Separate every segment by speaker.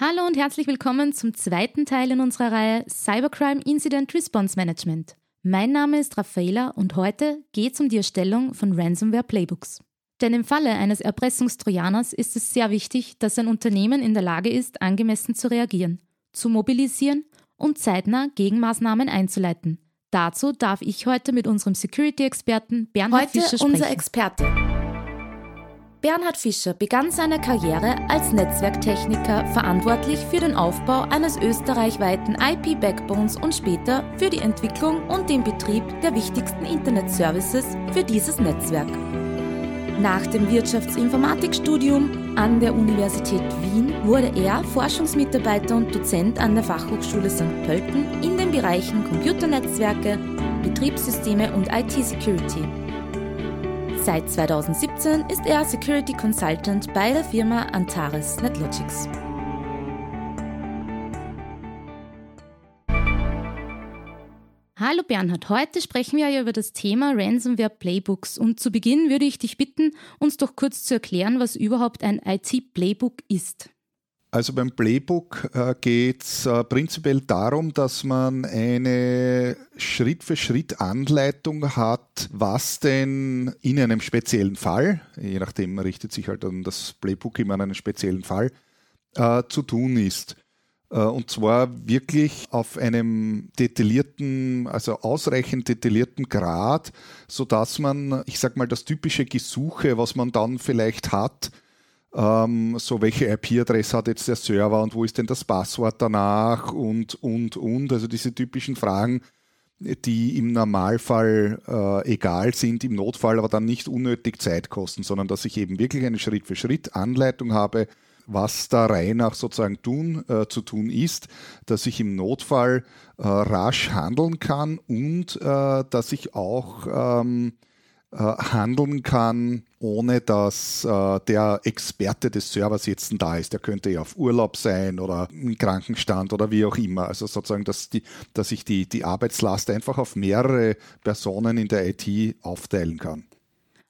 Speaker 1: Hallo und herzlich willkommen zum zweiten Teil in unserer Reihe Cybercrime Incident Response Management. Mein Name ist Raffaela und heute geht es um die Erstellung von Ransomware Playbooks. Denn im Falle eines Erpressungstrojaners ist es sehr wichtig, dass ein Unternehmen in der Lage ist, angemessen zu reagieren, zu mobilisieren und zeitnah Gegenmaßnahmen einzuleiten. Dazu darf ich heute mit unserem Security-Experten Bernhard heute Fischer sprechen.
Speaker 2: Unser Experte. Bernhard Fischer begann seine Karriere als Netzwerktechniker, verantwortlich für den Aufbau eines österreichweiten IP-Backbones und später für die Entwicklung und den Betrieb der wichtigsten Internet-Services für dieses Netzwerk. Nach dem Wirtschaftsinformatikstudium an der Universität Wien wurde er Forschungsmitarbeiter und Dozent an der Fachhochschule St. Pölten in den Bereichen Computernetzwerke, Betriebssysteme und IT-Security. Seit 2017 ist er Security Consultant bei der Firma Antares NetLogics.
Speaker 1: Hallo Bernhard, heute sprechen wir ja über das Thema Ransomware Playbooks und zu Beginn würde ich dich bitten, uns doch kurz zu erklären, was überhaupt ein IT-Playbook ist.
Speaker 3: Also beim Playbook äh, geht es äh, prinzipiell darum, dass man eine Schritt-für-Schritt-Anleitung hat, was denn in einem speziellen Fall, je nachdem richtet sich halt dann das Playbook immer an einen speziellen Fall, äh, zu tun ist. Äh, und zwar wirklich auf einem detaillierten, also ausreichend detaillierten Grad, sodass man, ich sag mal, das typische Gesuche, was man dann vielleicht hat, ähm, so welche IP-Adresse hat jetzt der Server und wo ist denn das Passwort danach und, und, und. Also diese typischen Fragen, die im Normalfall äh, egal sind, im Notfall aber dann nicht unnötig Zeit kosten, sondern dass ich eben wirklich eine Schritt-für-Schritt-Anleitung habe, was da rein nach sozusagen tun, äh, zu tun ist, dass ich im Notfall äh, rasch handeln kann und äh, dass ich auch ähm, äh, handeln kann, ohne dass äh, der Experte des Servers jetzt da ist. Der könnte ja auf Urlaub sein oder im Krankenstand oder wie auch immer. Also sozusagen, dass, die, dass ich die, die Arbeitslast einfach auf mehrere Personen in der IT aufteilen kann.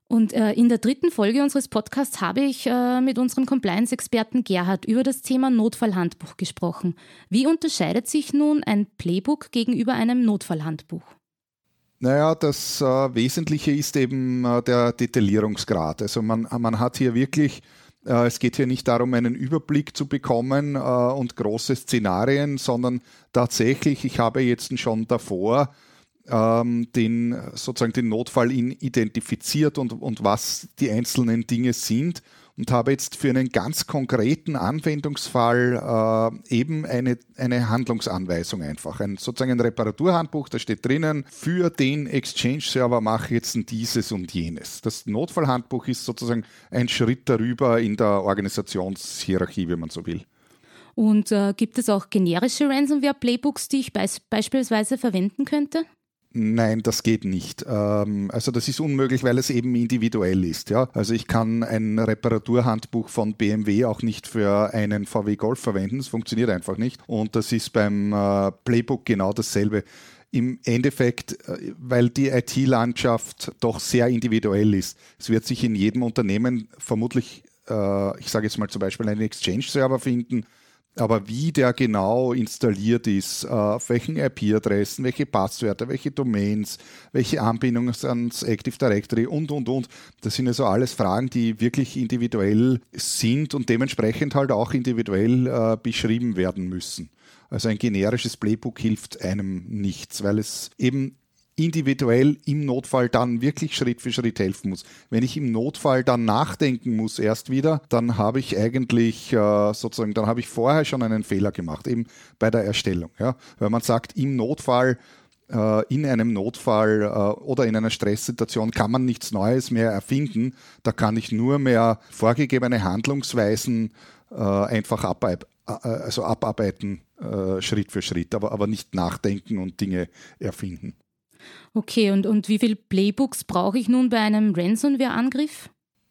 Speaker 1: Und äh, in der dritten Folge unseres Podcasts habe ich äh, mit unserem Compliance-Experten Gerhard über das Thema Notfallhandbuch gesprochen. Wie unterscheidet sich nun ein Playbook gegenüber einem Notfallhandbuch?
Speaker 3: Naja, das äh, Wesentliche ist eben äh, der Detaillierungsgrad. Also man, man hat hier wirklich, äh, es geht hier nicht darum, einen Überblick zu bekommen äh, und große Szenarien, sondern tatsächlich, ich habe jetzt schon davor ähm, den, sozusagen den Notfall identifiziert und, und was die einzelnen Dinge sind und habe jetzt für einen ganz konkreten Anwendungsfall äh, eben eine, eine Handlungsanweisung einfach. Ein, sozusagen ein Reparaturhandbuch, da steht drinnen, für den Exchange-Server mache ich jetzt dieses und jenes. Das Notfallhandbuch ist sozusagen ein Schritt darüber in der Organisationshierarchie, wenn man so will.
Speaker 1: Und äh, gibt es auch generische Ransomware-Playbooks, die ich beis beispielsweise verwenden könnte?
Speaker 3: Nein, das geht nicht. Ähm, also das ist unmöglich, weil es eben individuell ist. Ja? Also ich kann ein Reparaturhandbuch von BMW auch nicht für einen VW Golf verwenden. Das funktioniert einfach nicht. Und das ist beim äh, Playbook genau dasselbe. Im Endeffekt, äh, weil die IT-Landschaft doch sehr individuell ist. Es wird sich in jedem Unternehmen vermutlich, äh, ich sage jetzt mal zum Beispiel einen Exchange-Server finden, aber wie der genau installiert ist, äh, auf welchen IP-Adressen, welche Passwörter, welche Domains, welche Anbindungen ans Active Directory und, und, und, das sind also alles Fragen, die wirklich individuell sind und dementsprechend halt auch individuell äh, beschrieben werden müssen. Also ein generisches Playbook hilft einem nichts, weil es eben individuell im Notfall dann wirklich Schritt für Schritt helfen muss. Wenn ich im Notfall dann nachdenken muss erst wieder, dann habe ich eigentlich äh, sozusagen, dann habe ich vorher schon einen Fehler gemacht, eben bei der Erstellung. Ja? Weil man sagt, im Notfall äh, in einem Notfall äh, oder in einer Stresssituation kann man nichts Neues mehr erfinden. Da kann ich nur mehr vorgegebene Handlungsweisen äh, einfach abarbeiten, also abarbeiten Schritt für Schritt, aber, aber nicht nachdenken und Dinge erfinden.
Speaker 1: Okay, und, und wie viele Playbooks brauche ich nun bei einem Ransomware-Angriff?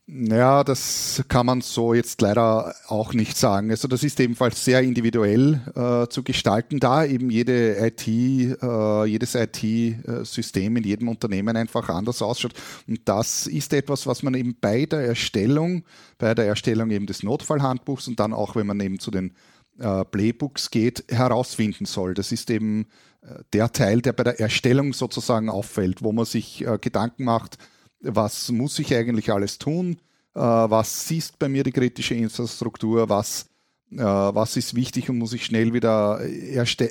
Speaker 3: Ja, das kann man so jetzt leider auch nicht sagen. Also das ist ebenfalls sehr individuell äh, zu gestalten, da eben jede IT, äh, jedes IT-System in jedem Unternehmen einfach anders ausschaut. Und das ist etwas, was man eben bei der Erstellung, bei der Erstellung eben des Notfallhandbuchs und dann auch, wenn man eben zu den äh, Playbooks geht, herausfinden soll. Das ist eben der Teil, der bei der Erstellung sozusagen auffällt, wo man sich äh, Gedanken macht, was muss ich eigentlich alles tun, äh, was ist bei mir die kritische Infrastruktur, was, äh, was ist wichtig und muss ich schnell wieder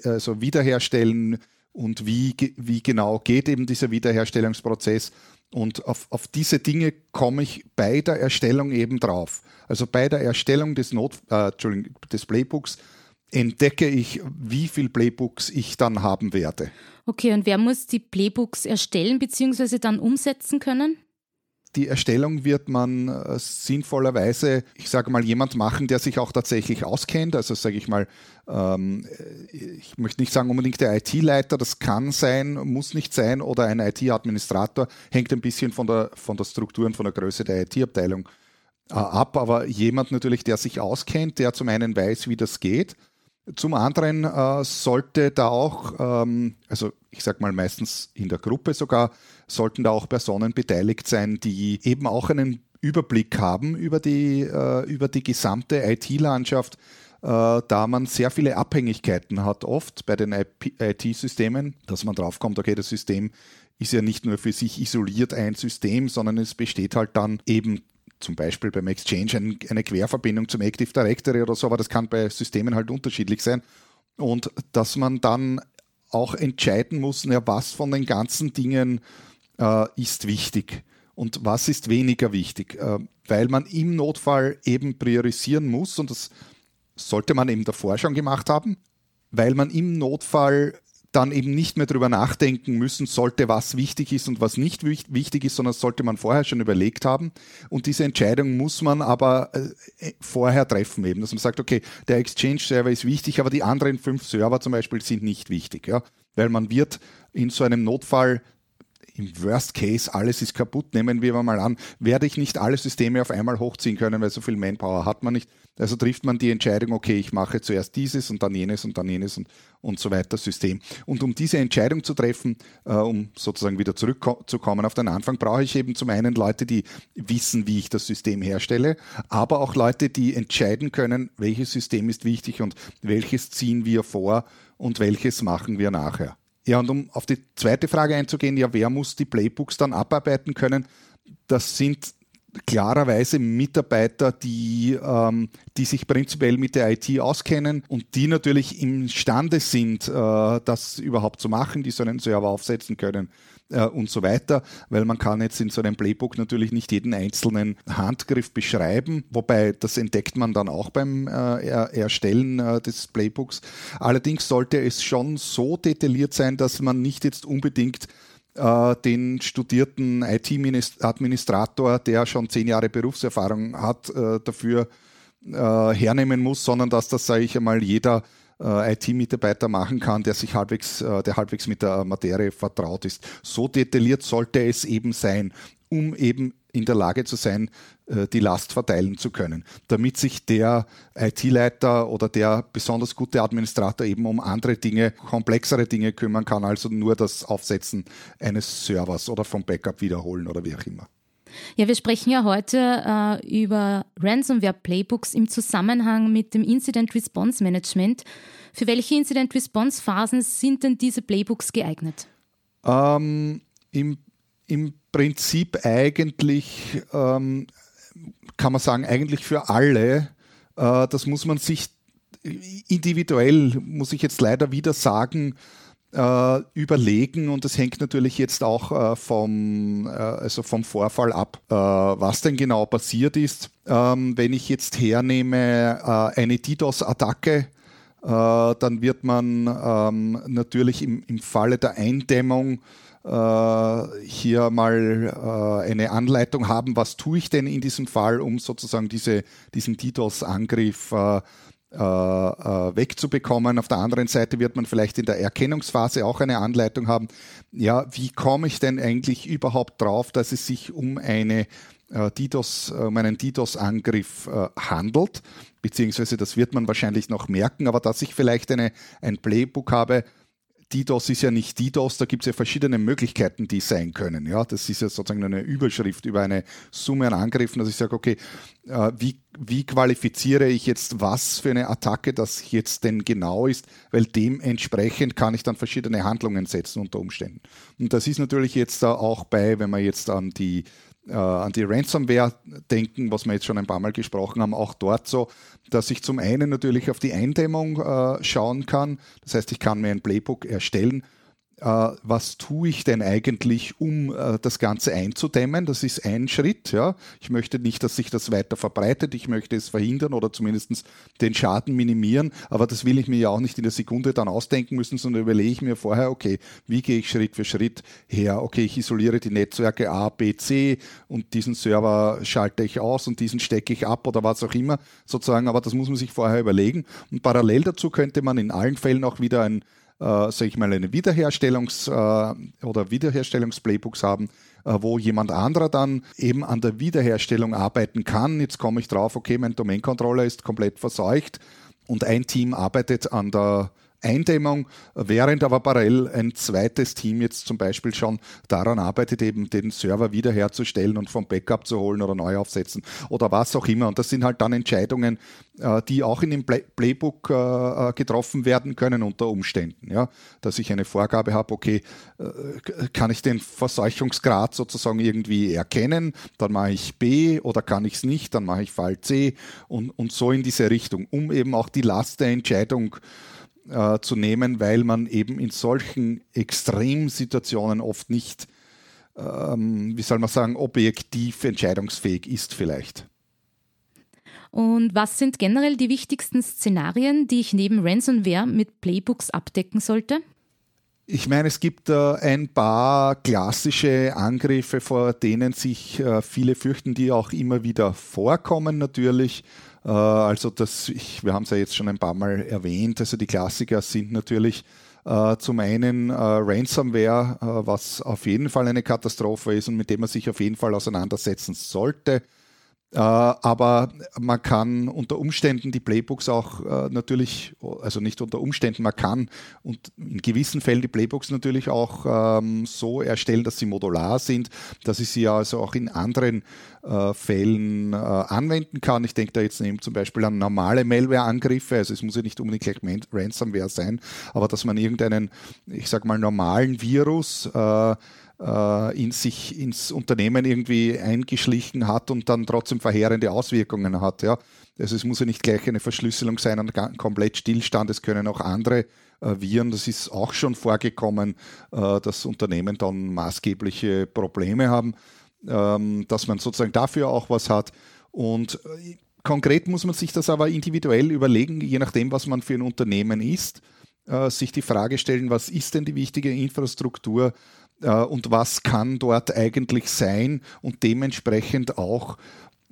Speaker 3: also wiederherstellen und wie, wie genau geht eben dieser Wiederherstellungsprozess. Und auf, auf diese Dinge komme ich bei der Erstellung eben drauf. Also bei der Erstellung des, Not, äh, des Playbooks entdecke ich, wie viele Playbooks ich dann haben werde.
Speaker 1: Okay, und wer muss die Playbooks erstellen bzw. dann umsetzen können?
Speaker 3: Die Erstellung wird man äh, sinnvollerweise, ich sage mal, jemand machen, der sich auch tatsächlich auskennt. Also sage ich mal, ähm, ich möchte nicht sagen unbedingt der IT-Leiter, das kann sein, muss nicht sein, oder ein IT-Administrator, hängt ein bisschen von der, von der Struktur und von der Größe der IT-Abteilung äh, ab. Aber jemand natürlich, der sich auskennt, der zum einen weiß, wie das geht, zum anderen äh, sollte da auch, ähm, also ich sage mal meistens in der Gruppe sogar, sollten da auch Personen beteiligt sein, die eben auch einen Überblick haben über die, äh, über die gesamte IT-Landschaft, äh, da man sehr viele Abhängigkeiten hat, oft bei den IT-Systemen, dass man draufkommt, okay, das System ist ja nicht nur für sich isoliert ein System, sondern es besteht halt dann eben zum Beispiel beim Exchange eine Querverbindung zum Active Directory oder so, aber das kann bei Systemen halt unterschiedlich sein. Und dass man dann auch entscheiden muss, ja, was von den ganzen Dingen äh, ist wichtig und was ist weniger wichtig, äh, weil man im Notfall eben priorisieren muss und das sollte man eben davor schon gemacht haben, weil man im Notfall dann eben nicht mehr darüber nachdenken müssen sollte, was wichtig ist und was nicht wichtig ist, sondern sollte man vorher schon überlegt haben. Und diese Entscheidung muss man aber äh, vorher treffen, eben, dass man sagt, okay, der Exchange-Server ist wichtig, aber die anderen fünf Server zum Beispiel sind nicht wichtig, ja, weil man wird in so einem Notfall im Worst Case, alles ist kaputt, nehmen wir mal an, werde ich nicht alle Systeme auf einmal hochziehen können, weil so viel Manpower hat man nicht. Also trifft man die Entscheidung, okay, ich mache zuerst dieses und dann jenes und dann jenes und, und so weiter System. Und um diese Entscheidung zu treffen, äh, um sozusagen wieder zurückzukommen auf den Anfang, brauche ich eben zum einen Leute, die wissen, wie ich das System herstelle, aber auch Leute, die entscheiden können, welches System ist wichtig und welches ziehen wir vor und welches machen wir nachher. Ja, und um auf die zweite Frage einzugehen, ja, wer muss die Playbooks dann abarbeiten können? Das sind klarerweise Mitarbeiter, die, ähm, die sich prinzipiell mit der IT auskennen und die natürlich imstande sind, äh, das überhaupt zu machen, die so einen Server aufsetzen können äh, und so weiter, weil man kann jetzt in so einem Playbook natürlich nicht jeden einzelnen Handgriff beschreiben, wobei das entdeckt man dann auch beim äh, Erstellen äh, des Playbooks. Allerdings sollte es schon so detailliert sein, dass man nicht jetzt unbedingt äh, den studierten IT-Administrator, der schon zehn Jahre Berufserfahrung hat, äh, dafür äh, hernehmen muss, sondern dass das, sage ich einmal, jeder IT-Mitarbeiter machen kann, der sich halbwegs, äh, der halbwegs mit der Materie vertraut ist. So detailliert sollte es eben sein, um eben in der Lage zu sein, äh, die Last verteilen zu können, damit sich der IT-Leiter oder der besonders gute Administrator eben um andere Dinge, komplexere Dinge kümmern kann, also nur das Aufsetzen eines Servers oder vom Backup wiederholen oder wie auch immer.
Speaker 1: Ja, wir sprechen ja heute äh, über Ransomware-Playbooks im Zusammenhang mit dem Incident Response Management. Für welche Incident Response Phasen sind denn diese Playbooks geeignet?
Speaker 3: Ähm, im, Im Prinzip eigentlich, ähm, kann man sagen, eigentlich für alle. Äh, das muss man sich individuell, muss ich jetzt leider wieder sagen, äh, überlegen und das hängt natürlich jetzt auch äh, vom, äh, also vom Vorfall ab, äh, was denn genau passiert ist. Ähm, wenn ich jetzt hernehme äh, eine DDoS-Attacke, äh, dann wird man ähm, natürlich im, im Falle der Eindämmung hier mal eine Anleitung haben, was tue ich denn in diesem Fall, um sozusagen diese, diesen DDoS-Angriff äh, wegzubekommen. Auf der anderen Seite wird man vielleicht in der Erkennungsphase auch eine Anleitung haben. Ja, wie komme ich denn eigentlich überhaupt drauf, dass es sich um eine äh, DDoS, um einen DDoS-Angriff handelt? Beziehungsweise das wird man wahrscheinlich noch merken, aber dass ich vielleicht eine, ein Playbook habe, DDoS ist ja nicht DDoS, da gibt es ja verschiedene Möglichkeiten, die sein können. Ja, das ist ja sozusagen eine Überschrift über eine Summe an Angriffen, dass ich sage, okay, äh, wie, wie qualifiziere ich jetzt was für eine Attacke das jetzt denn genau ist, weil dementsprechend kann ich dann verschiedene Handlungen setzen unter Umständen. Und das ist natürlich jetzt da auch bei, wenn man jetzt an die äh, an die Ransomware denken, was wir jetzt schon ein paar Mal gesprochen haben, auch dort so, dass ich zum einen natürlich auf die Eindämmung äh, schauen kann. Das heißt, ich kann mir ein Playbook erstellen, was tue ich denn eigentlich, um äh, das Ganze einzudämmen? Das ist ein Schritt. Ja. Ich möchte nicht, dass sich das weiter verbreitet. Ich möchte es verhindern oder zumindest den Schaden minimieren. Aber das will ich mir ja auch nicht in der Sekunde dann ausdenken müssen, sondern überlege ich mir vorher, okay, wie gehe ich Schritt für Schritt her? Okay, ich isoliere die Netzwerke A, B, C und diesen Server schalte ich aus und diesen stecke ich ab oder was auch immer sozusagen. Aber das muss man sich vorher überlegen. Und parallel dazu könnte man in allen Fällen auch wieder ein äh, sage ich mal, eine Wiederherstellungs- äh, oder Wiederherstellungsplaybooks haben, äh, wo jemand anderer dann eben an der Wiederherstellung arbeiten kann. Jetzt komme ich drauf, okay, mein Domain-Controller ist komplett verseucht und ein Team arbeitet an der Eindämmung, während aber parallel ein zweites Team jetzt zum Beispiel schon daran arbeitet, eben den Server wiederherzustellen und vom Backup zu holen oder neu aufsetzen oder was auch immer. Und das sind halt dann Entscheidungen, äh, die auch in dem Playbook äh, äh, getroffen werden können unter Umständen. Ja? Dass ich eine Vorgabe habe, okay, kann ich den Verseuchungsgrad sozusagen irgendwie erkennen, dann mache ich B oder kann ich es nicht, dann mache ich Fall C und, und so in diese Richtung, um eben auch die Last der Entscheidung äh, zu nehmen, weil man eben in solchen Extremsituationen oft nicht, ähm, wie soll man sagen, objektiv entscheidungsfähig ist vielleicht.
Speaker 1: Und was sind generell die wichtigsten Szenarien, die ich neben Ransomware mit Playbooks abdecken sollte?
Speaker 3: Ich meine, es gibt äh, ein paar klassische Angriffe, vor denen sich äh, viele fürchten, die auch immer wieder vorkommen natürlich. Äh, also das, ich, wir haben es ja jetzt schon ein paar Mal erwähnt, also die Klassiker sind natürlich äh, zum einen äh, Ransomware, äh, was auf jeden Fall eine Katastrophe ist und mit dem man sich auf jeden Fall auseinandersetzen sollte. Äh, aber man kann unter Umständen die Playbooks auch äh, natürlich, also nicht unter Umständen, man kann und in gewissen Fällen die Playbooks natürlich auch ähm, so erstellen, dass sie modular sind, dass ich sie also auch in anderen äh, Fällen anwenden kann. Ich denke da jetzt eben zum Beispiel an normale Malware-Angriffe, also es muss ja nicht unbedingt gleich Ransomware sein, aber dass man irgendeinen, ich sag mal, normalen Virus äh, in sich ins Unternehmen irgendwie eingeschlichen hat und dann trotzdem verheerende Auswirkungen hat. Ja. Also es muss ja nicht gleich eine Verschlüsselung sein, ein komplett Stillstand, es können auch andere äh, Viren, das ist auch schon vorgekommen, äh, dass Unternehmen dann maßgebliche Probleme haben, ähm, dass man sozusagen dafür auch was hat. Und äh, konkret muss man sich das aber individuell überlegen, je nachdem, was man für ein Unternehmen ist, sich die Frage stellen, was ist denn die wichtige Infrastruktur, und was kann dort eigentlich sein und dementsprechend auch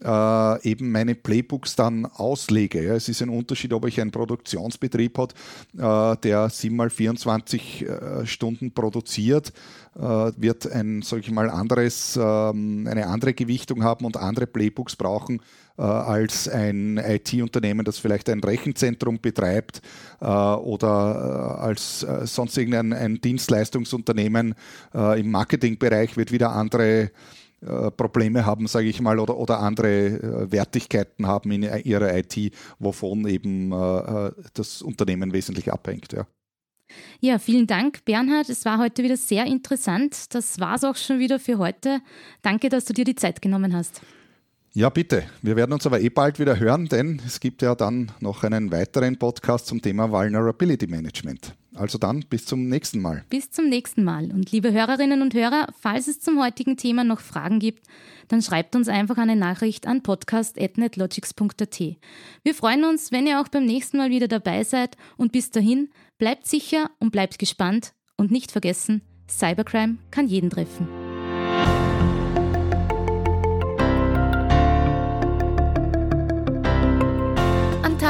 Speaker 3: äh, eben meine Playbooks dann auslege. Ja, es ist ein Unterschied, ob ich einen Produktionsbetrieb habe, äh, der 7 mal 24 äh, Stunden produziert, äh, wird ein, ich mal, anderes, ähm, eine andere Gewichtung haben und andere Playbooks brauchen äh, als ein IT-Unternehmen, das vielleicht ein Rechenzentrum betreibt äh, oder äh, als äh, sonst irgendein ein Dienstleistungsunternehmen äh, im Marketingbereich wird wieder andere äh, Probleme haben, sage ich mal, oder, oder andere Wertigkeiten haben in ihrer IT, wovon eben das Unternehmen wesentlich abhängt. Ja.
Speaker 1: Ja, vielen Dank, Bernhard. Es war heute wieder sehr interessant. Das war es auch schon wieder für heute. Danke, dass du dir die Zeit genommen hast.
Speaker 3: Ja, bitte. Wir werden uns aber eh bald wieder hören, denn es gibt ja dann noch einen weiteren Podcast zum Thema Vulnerability Management. Also dann bis zum nächsten Mal.
Speaker 1: Bis zum nächsten Mal. Und liebe Hörerinnen und Hörer, falls es zum heutigen Thema noch Fragen gibt, dann schreibt uns einfach eine Nachricht an podcast.netlogics.at. Wir freuen uns, wenn ihr auch beim nächsten Mal wieder dabei seid und bis dahin bleibt sicher und bleibt gespannt und nicht vergessen, Cybercrime kann jeden treffen.